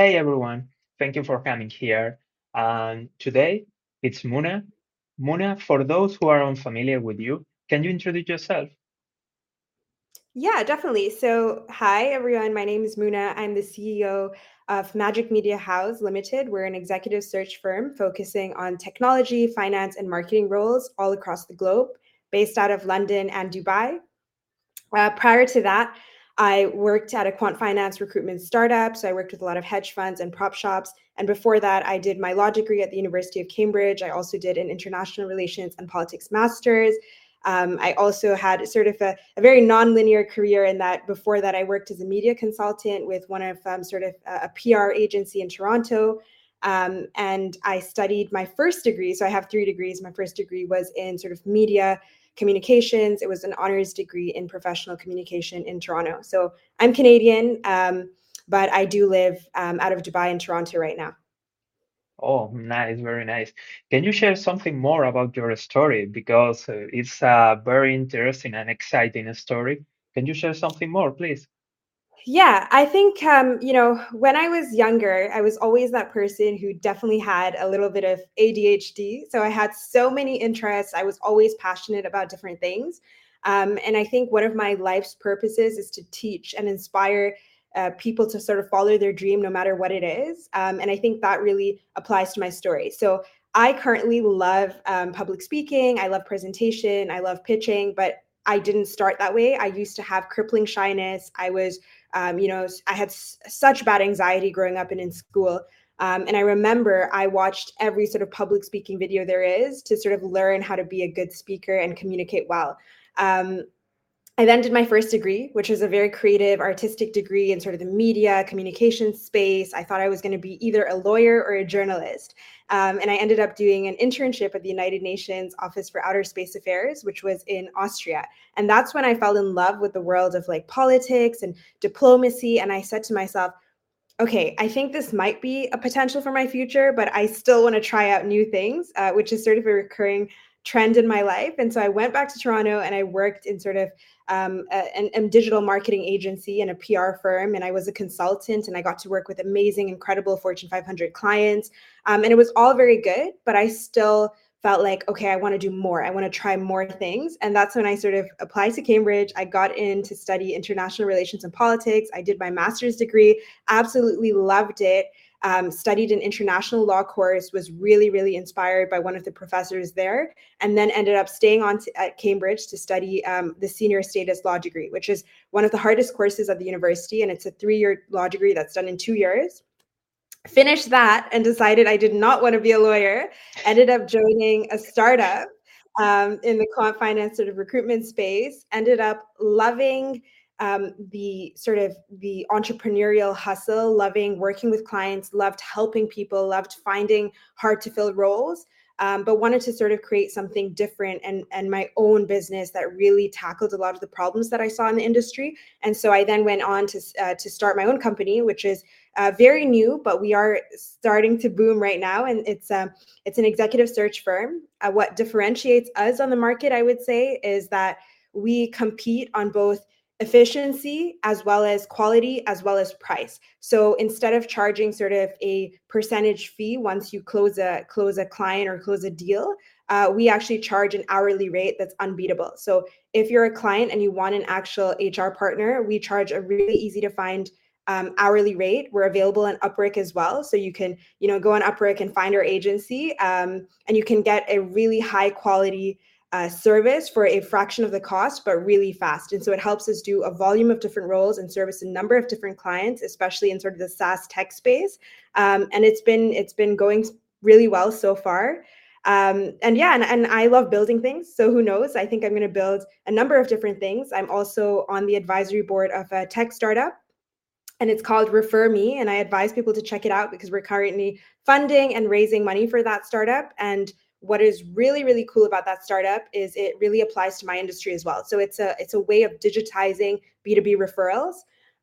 Hey everyone, thank you for coming here. And today it's Muna. Muna, for those who are unfamiliar with you, can you introduce yourself? Yeah, definitely. So, hi everyone. My name is Muna. I'm the CEO of Magic Media House Limited. We're an executive search firm focusing on technology, finance, and marketing roles all across the globe, based out of London and Dubai. Uh, prior to that, I worked at a quant finance recruitment startup. So I worked with a lot of hedge funds and prop shops. And before that, I did my law degree at the University of Cambridge. I also did an international relations and politics master's. Um, I also had sort of a, a, very non-linear career in that before that I worked as a media consultant with one of um, sort of a, a, PR agency in Toronto. Um, and I studied my first degree. So I have three degrees. My first degree was in sort of media communications. It was an honors degree in professional communication in Toronto. So I'm Canadian, um, but I do live um, out of Dubai and Toronto right now. Oh, nice, very nice. Can you share something more about your story? Because uh, it's a very interesting and exciting story. Can you share something more, please? Yeah, I think um, you know, when I was younger, I was always that person who definitely had a little bit of ADHD. So I had so many interests. I was always passionate about different things. Um, and I think one of my life's purposes is to teach and inspire uh, people to sort of follow their dream no matter what it is. Um, and I think that really applies to my story. So I currently love um, public speaking. I love presentation. I love pitching, but I didn't start that way. I used to have crippling shyness. I was um, you know, I had s- such bad anxiety growing up and in school. Um, and I remember I watched every sort of public speaking video there is to sort of learn how to be a good speaker and communicate well. Um, I then did my first degree, which was a very creative, artistic degree in sort of the media communication space. I thought I was going to be either a lawyer or a journalist. Um, and I ended up doing an internship at the United Nations Office for Outer Space Affairs, which was in Austria. And that's when I fell in love with the world of like politics and diplomacy. And I said to myself, okay, I think this might be a potential for my future, but I still want to try out new things, uh, which is sort of a recurring trend in my life. And so I went back to Toronto and I worked in sort of um, a, a, digital marketing agency and a PR firm. And I was a consultant and I got to work with amazing, incredible Fortune 500 clients. Um, and it was all very good, but I still felt like, okay, I want to do more. I want to try more things. And that's when I sort of applied to Cambridge. I got in to study international relations and politics. I did my master's degree, absolutely loved it um, studied an international law course, was really, really inspired by one of the professors there, and then ended up staying on to, at Cambridge to study um, the senior status law degree, which is one of the hardest courses at the university. And it's a three year law degree that's done in two years. Finished that and decided I did not want to be a lawyer. Ended up joining a startup um, in the quant finance sort of recruitment space. Ended up loving um, the sort of the entrepreneurial hustle, loving working with clients, loved helping people, loved finding hard to fill roles, um, but wanted to sort of create something different and and my own business that really tackled a lot of the problems that I saw in the industry. And so I then went on to uh, to start my own company, which is uh, very new, but we are starting to boom right now. And it's uh, it's an executive search firm. Uh, what differentiates us on the market, I would say, is that we compete on both efficiency as well as quality as well as price. So instead of charging sort of a percentage fee once you close a close a client or close a deal uh, we actually charge an hourly rate that's unbeatable. So if you're a client and you want an actual hr partner we charge a really easy to find um, hourly rate. We're available on Upwork as well, so you can you know go on Upwork and find our agency, um, and you can get a really high quality uh, service for a fraction of the cost, but really fast. And so it helps us do a volume of different roles and service a number of different clients, especially in sort of the SaaS tech space. Um, and it's been it's been going really well so far. Um, and yeah, and, and I love building things. So who knows? I think I'm going to build a number of different things. I'm also on the advisory board of a tech startup and it's called Refer Me. And I advise people to check it out because we're currently funding and raising money for that startup. And what is really really cool about that startup is it really applies to my industry as well. So it's a it's a way of digitizing b2b referrals.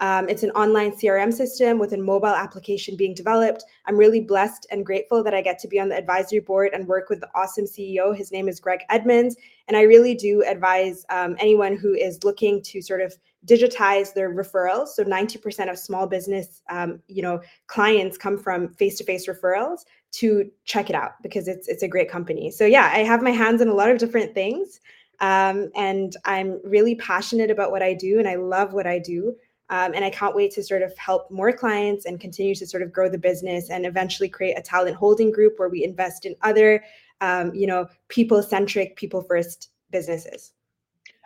Um, it's an online crm system with a mobile application being developed. I'm really blessed and grateful that i get to be on the advisory board and work with the awesome ceo his name is greg edmonds. And i really do advise um, anyone who is looking to sort of digitize their referrals. So 90% of small business, um, you know, clients come from face-to-face referrals to check it out because it's it's a great company. So yeah, I have my hands in a lot of different things, um, and I'm really passionate about what I do, and I love what I do. Um, and I can't wait to sort of help more clients and continue to sort of grow the business and eventually create a talent holding group where we invest in other, um, you know, people centric, people first businesses.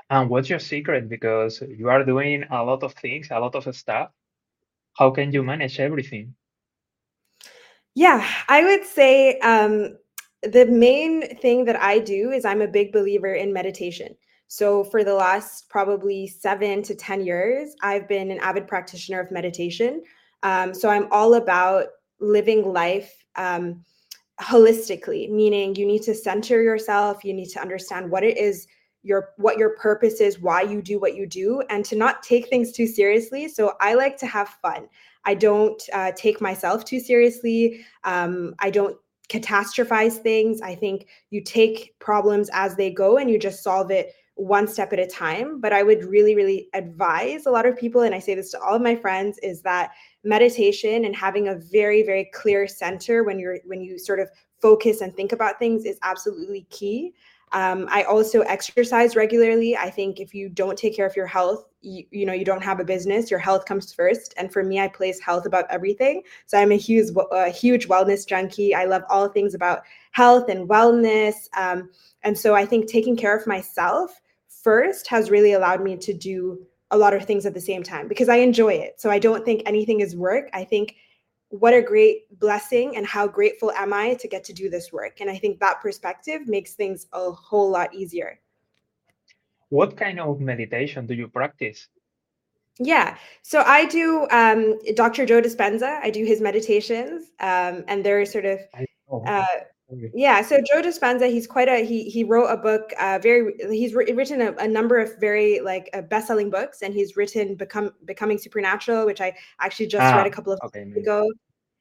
And what's your secret? Because you are doing a lot of things, a lot of stuff. How can you manage everything? Yeah, I would say um, the main thing that I do is I'm a big believer in meditation. So, for the last probably seven to 10 years, I've been an avid practitioner of meditation. Um, so, I'm all about living life um, holistically, meaning you need to center yourself, you need to understand what it is your what your purpose is why you do what you do and to not take things too seriously. So i like to have fun. I don't uh, take myself too seriously. Um, i don't catastrophize things. I think you take problems as they go and you just solve it one step at a time. But i would really really advise a lot of people and i say this to all of my friends is that meditation and having a very very clear center when you're when you sort of focus and think about things is absolutely key um, I also exercise regularly. I think if you don't take care of your health, you, you know, you don't have a business. Your health comes first. And for me, I place health above everything. So I'm a huge, a huge wellness junkie. I love all things about health and wellness. Um, and so I think taking care of myself first has really allowed me to do a lot of things at the same time because I enjoy it. So I don't think anything is work. I think what a great blessing and how grateful am I to get to do this work. And I think that perspective makes things a whole lot easier. What kind of meditation do you practice? Yeah, so I do um, Dr. Joe Dispenza. I do his meditations, um, and they're sort of uh, yeah, so Joe Dispenza, he's quite a he he wrote a book. Uh, very he's written a, a, number of very like uh, best selling books, and he's written become becoming supernatural, which I actually just ah, read a couple of okay, weeks ago.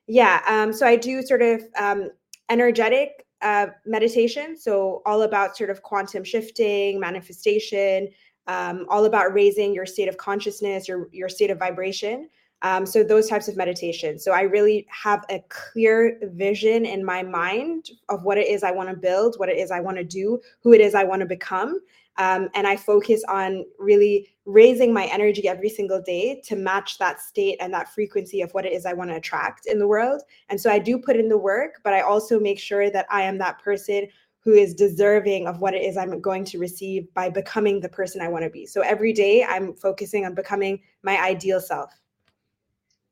Yeah, um, so I do sort of um, energetic uh, meditation, so all about sort of quantum shifting, manifestation, um, all about raising your state of consciousness, your your state of vibration. Um, so those types of meditation. So I really have a clear vision in my mind of what it is I want to build, what it is I want to do, who it is I want to become. Um, and I focus on really raising my energy every single day to match that state and that frequency of what it is I want to attract in the world. And so I do put in the work, but I also make sure that I am that person who is deserving of what it is I'm going to receive by becoming the person I want to be. So every day I'm focusing on becoming my ideal self.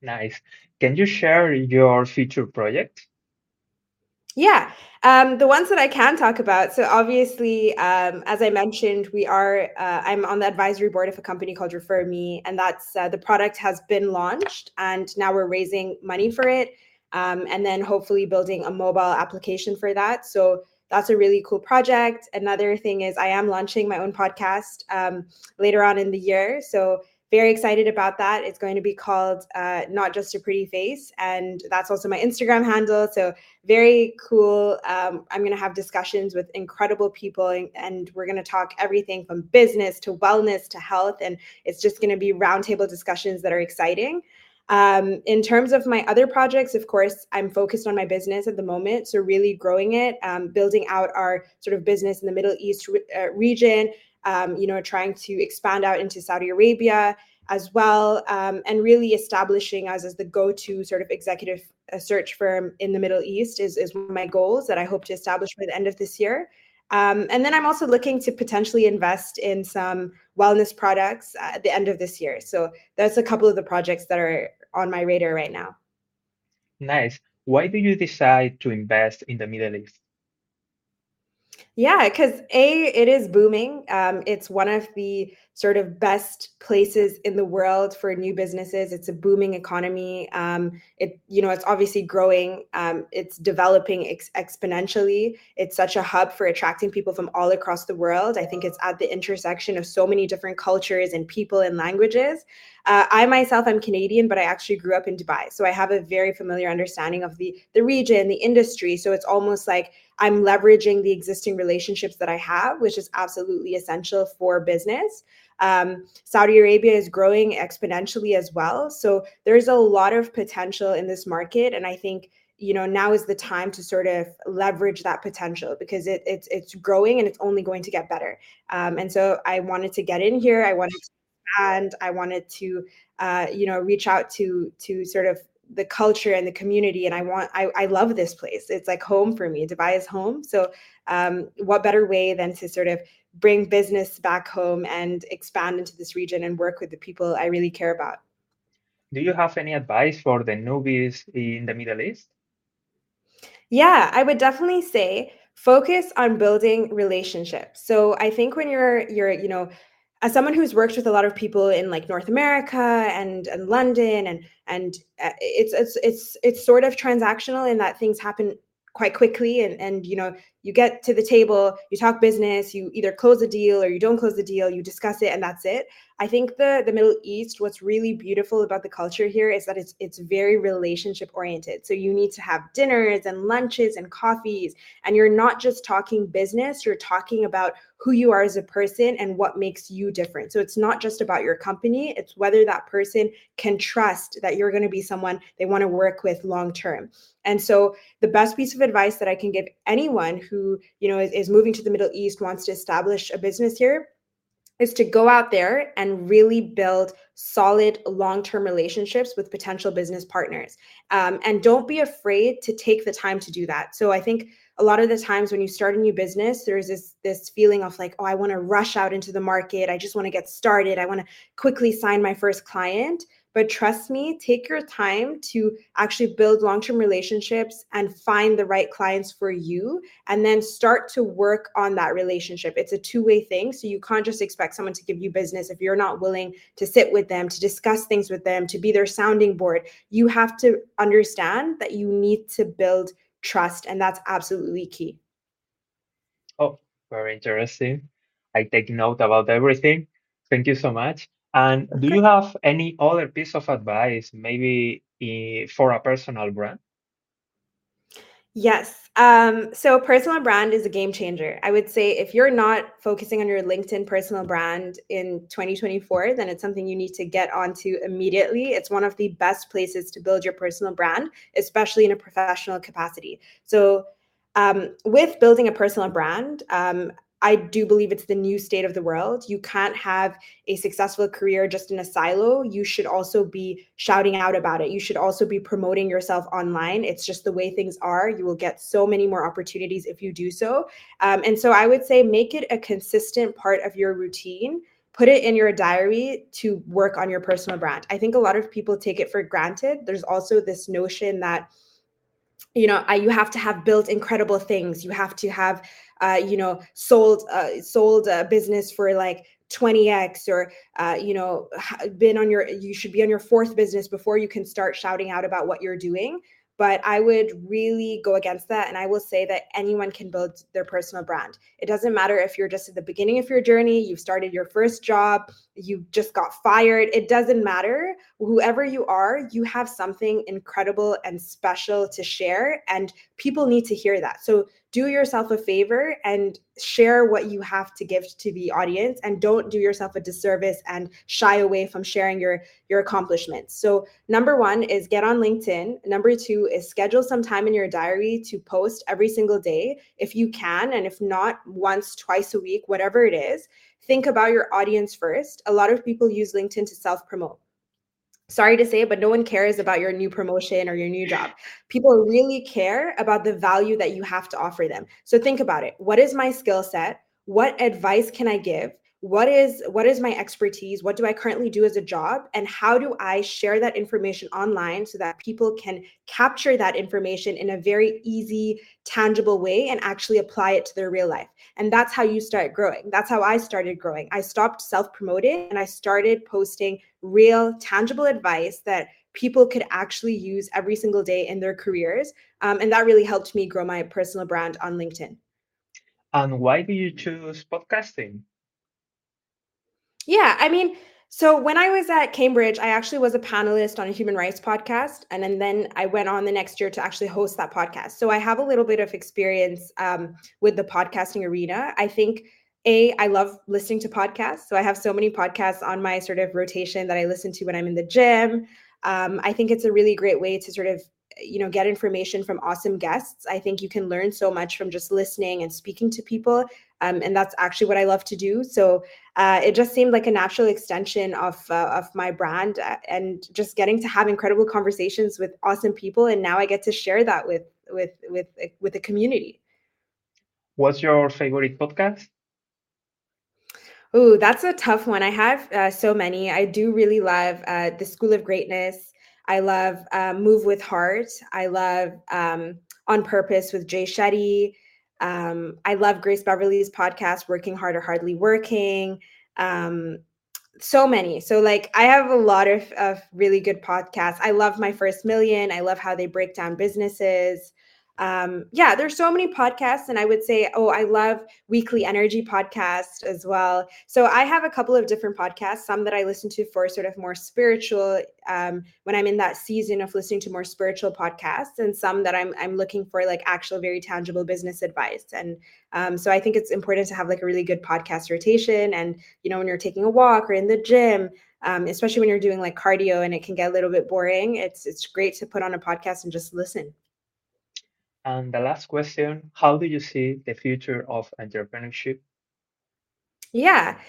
Nice. Can you share your future project? Yeah, um, the ones that I can talk about. So obviously, um, as I mentioned, we are. Uh, I'm on the advisory board of a company called Refer Me, and that's uh, the product has been launched, and now we're raising money for it, um, and then hopefully building a mobile application for that. So that's a really cool project. Another thing is I am launching my own podcast um, later on in the year. So very excited about that. It's going to be called uh, Not Just a Pretty Face. And that's also my Instagram handle. So, very cool. Um, I'm going to have discussions with incredible people, and, and we're going to talk everything from business to wellness to health. And it's just going to be roundtable discussions that are exciting. Um, in terms of my other projects, of course, I'm focused on my business at the moment. So, really growing it, um, building out our sort of business in the Middle East re- uh, region, um, you know, trying to expand out into Saudi Arabia as well, um, and really establishing us as the go-to sort of executive uh, search firm in the Middle East is, is one of my goals that I hope to establish by the end of this year. Um, and then I'm also looking to potentially invest in some wellness products at the end of this year. So that's a couple of the projects that are on my radar right now. Nice. Why do you decide to invest in the Middle East? Yeah, because A, it is booming. Um, it's one of the sort of best places in the world for new businesses. It's a booming economy. Um, it, you know, it's obviously growing. Um, it's developing ex- exponentially. It's such a hub for attracting people from all across the world. I think it's at the intersection of so many different cultures and people and languages. Uh, I myself, I'm Canadian, but I actually grew up in Dubai, so I have a very familiar understanding of the the region, the industry. So it's almost like I'm leveraging the existing relationships that I have, which is absolutely essential for business. Um, Saudi Arabia is growing exponentially as well. So there's a lot of potential in this market. And I think you know now is the time to sort of leverage that potential because it, it's it's growing and it's only going to get better um, and so i wanted to get in here i wanted to and i wanted to uh, you know reach out to to sort of the culture and the community and i want i, I love this place. It's like home for me. Dubai is home. So um, what better way than to sort of bring business back home and expand into this region and work with the people i really care about? Do you have any advice for the newbies in the middle east? Yeah i would definitely say focus on building relationships. So i think when you're you're you know as someone who's worked with a lot of people in like North America and and London and and uh, it's it's it's it's sort of transactional in that things happen quite quickly and and you know you get to the table you talk business you either close a deal or you don't close the deal you discuss it and that's it. I think the the middle east what's really beautiful about the culture here is that it's it's very relationship oriented. So you need to have dinners and lunches and coffees and you're not just talking business you're talking about who you are as a person and what makes you different. So it's not just about your company it's whether that person can trust that you're going to be someone they want to work with long term. And so the best piece of advice that I can give anyone who, you know, is, is moving to the Middle East, wants to establish a business here, is to go out there and really build solid long-term relationships with potential business partners. Um, and don't be afraid to take the time to do that. So i think a lot of the times when you start a new business there's this this feeling of like oh i want to rush out into the market. I just want to get started. I want to quickly sign my first client but trust me, take your time to actually build long term relationships and find the right clients for you, and then start to work on that relationship. It's a two way thing. So you can't just expect someone to give you business if you're not willing to sit with them, to discuss things with them, to be their sounding board. You have to understand that you need to build trust, and that's absolutely key. Oh, very interesting. I take note about everything. Thank you so much. And do you have any other piece of advice, maybe eh, for a personal brand? Yes. Um, so personal brand is a game changer. I would say if you're not focusing on your LinkedIn personal brand in 2024, then it's something you need to get onto immediately. It's one of the best places to build your personal brand, especially in a professional capacity. So um, with building a personal brand, um, I do believe it's the new state of the world. You can't have a successful career just in a silo. You should also be shouting out about it. You should also be promoting yourself online. It's just the way things are. You will get so many more opportunities if you do so. Um, and so I would say make it a consistent part of your routine. Put it in your diary to work on your personal brand. I think a lot of people take it for granted. There's also this notion that you know I, you have to have built incredible things you have to have uh, you know sold uh, sold a business for like 20x or uh, you know been on your you should be on your fourth business before you can start shouting out about what you're doing. But i would really go against that and i will say that anyone can build their personal brand. It doesn't matter if you're just at the beginning of your journey you've started your first job you just got fired it doesn't matter. Whoever you are you have something incredible and special to share and people need to hear that. So do yourself a favor and share what you have to give to the audience and don't do yourself a disservice and shy away from sharing your your accomplishments. So number one is get on linkedin. Number two is schedule some time in your diary to post every single day if you can and if not once twice a week whatever it is. Think about your audience first. A lot of people use linkedin to self promote sorry to say, it, but no one cares about your new promotion or your new job. People really care about the value that you have to offer them. So think about it. What is my skill set? What advice can I give? What is what is my expertise? What do I currently do as a job? And how do I share that information online so that people can capture that information in a very easy, tangible way and actually apply it to their real life? And that's how you start growing. That's how I started growing. I stopped self-promoting and I started posting real, tangible advice that people could actually use every single day in their careers. Um, and that really helped me grow my personal brand on LinkedIn. And why do you choose podcasting? Yeah, I mean, so when I was at Cambridge, I actually was a panelist on a human rights podcast, and, and then I went on the next year to actually host that podcast. So I have a little bit of experience um, with the podcasting arena. I think a i love listening to podcasts so i have so many podcasts on my sort of rotation that i listen to when i'm in the gym um, i think it's a really great way to sort of you know get information from awesome guests i think you can learn so much from just listening and speaking to people um, and that's actually what i love to do so uh, it just seemed like a natural extension of uh, of my brand uh, and just getting to have incredible conversations with awesome people and now i get to share that with with with with the community what's your favorite podcast Oh, that's a tough one. I have uh, so many. I do really love uh, the School of Greatness. I love uh, Move with Heart. I love um, On Purpose with Jay Shetty. Um, I love Grace Beverley's podcast, Working Hard or Hardly Working. Um, so many. So, like, I have a lot of, of really good podcasts. I love My First Million. I love how they break down businesses um, yeah, there's so many podcasts, and I would say, oh, I love Weekly Energy podcast as well. So I have a couple of different podcasts, some that I listen to for sort of more spiritual um, when I'm in that season of listening to more spiritual podcasts, and some that I'm I'm looking for like actual very tangible business advice. And um, so I think it's important to have like a really good podcast rotation. And you know, when you're taking a walk or in the gym, um, especially when you're doing like cardio and it can get a little bit boring, it's it's great to put on a podcast and just listen. And the last question, how do you see the future of entrepreneurship? Yeah,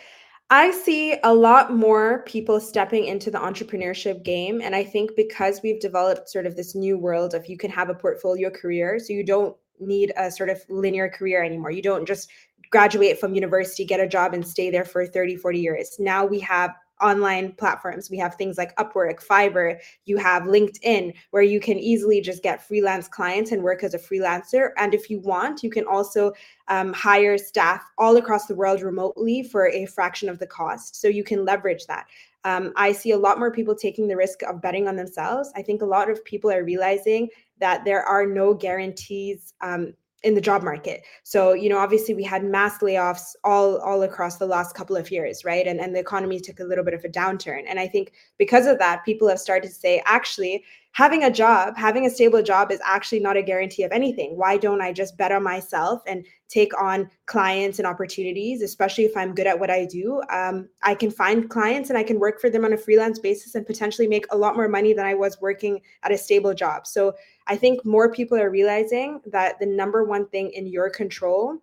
I see a lot more people stepping into the entrepreneurship game. And I think because we've developed sort of this new world of you can have a portfolio career, so you don't need a sort of linear career anymore. You don't just graduate from university, get a job, and stay there for 30, 40 years. Now we have online platforms. We have things like Upwork, Fiverr, you have LinkedIn, where you can easily just get freelance clients and work as a freelancer. And if you want, you can also um, hire staff all across the world remotely for a fraction of the cost. So you can leverage that. Um, I see a lot more people taking the risk of betting on themselves. I think a lot of people are realizing that there are no guarantees um, in the job market. So, you know, obviously we had mass layoffs all all across the last couple of years, right? And and the economy took a little bit of a downturn. And I think because of that, people have started to say, actually, having a job, having a stable job is actually not a guarantee of anything. Why don't I just better myself and take on clients and opportunities, especially if I'm good at what I do? Um, I can find clients and I can work for them on a freelance basis and potentially make a lot more money than I was working at a stable job. So I think more people are realizing that the number one thing in your control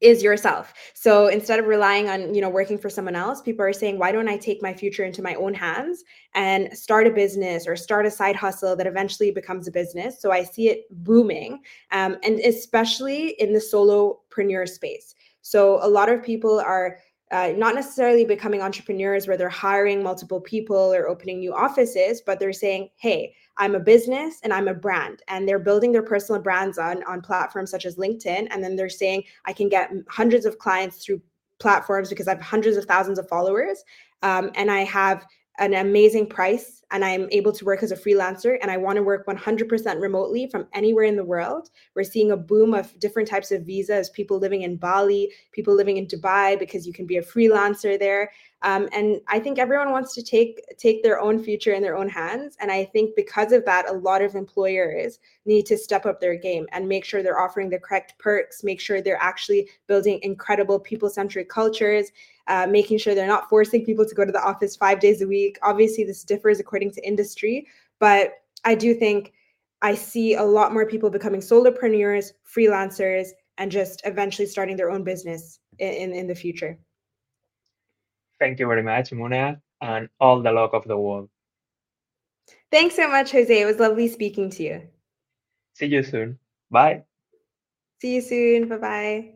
is yourself. So instead of relying on, you know, working for someone else, people are saying, why don't I take my future into my own hands and start a business or start a side hustle that eventually becomes a business? So I see it booming, um, and especially in the solopreneur space. So a lot of people are uh, not necessarily becoming entrepreneurs where they're hiring multiple people or opening new offices, but they're saying, hey, I'm a business and I'm a brand. And they're building their personal brands on, on platforms such as LinkedIn. And then they're saying, I can get hundreds of clients through platforms because I have hundreds of thousands of followers. Um, and I have an amazing price and I'm able to work as a freelancer and I want to work 100% remotely from anywhere in the world. We're seeing a boom of different types of visas, people living in Bali, people living in Dubai because you can be a freelancer there. Um, and I think everyone wants to take take their own future in their own hands. And I think because of that, a lot of employers need to step up their game and make sure they're offering the correct perks, make sure they're actually building incredible people-centric cultures, uh, making sure they're not forcing people to go to the office five days a week. Obviously, this differs according to industry, but I do think I see a lot more people becoming solopreneurs, freelancers, and just eventually starting their own business in, in, in the future. Thank you very much, Muna, and all the luck of the world. Thanks so much, Jose. It was lovely speaking to you. See you soon. Bye. See you soon. Bye bye.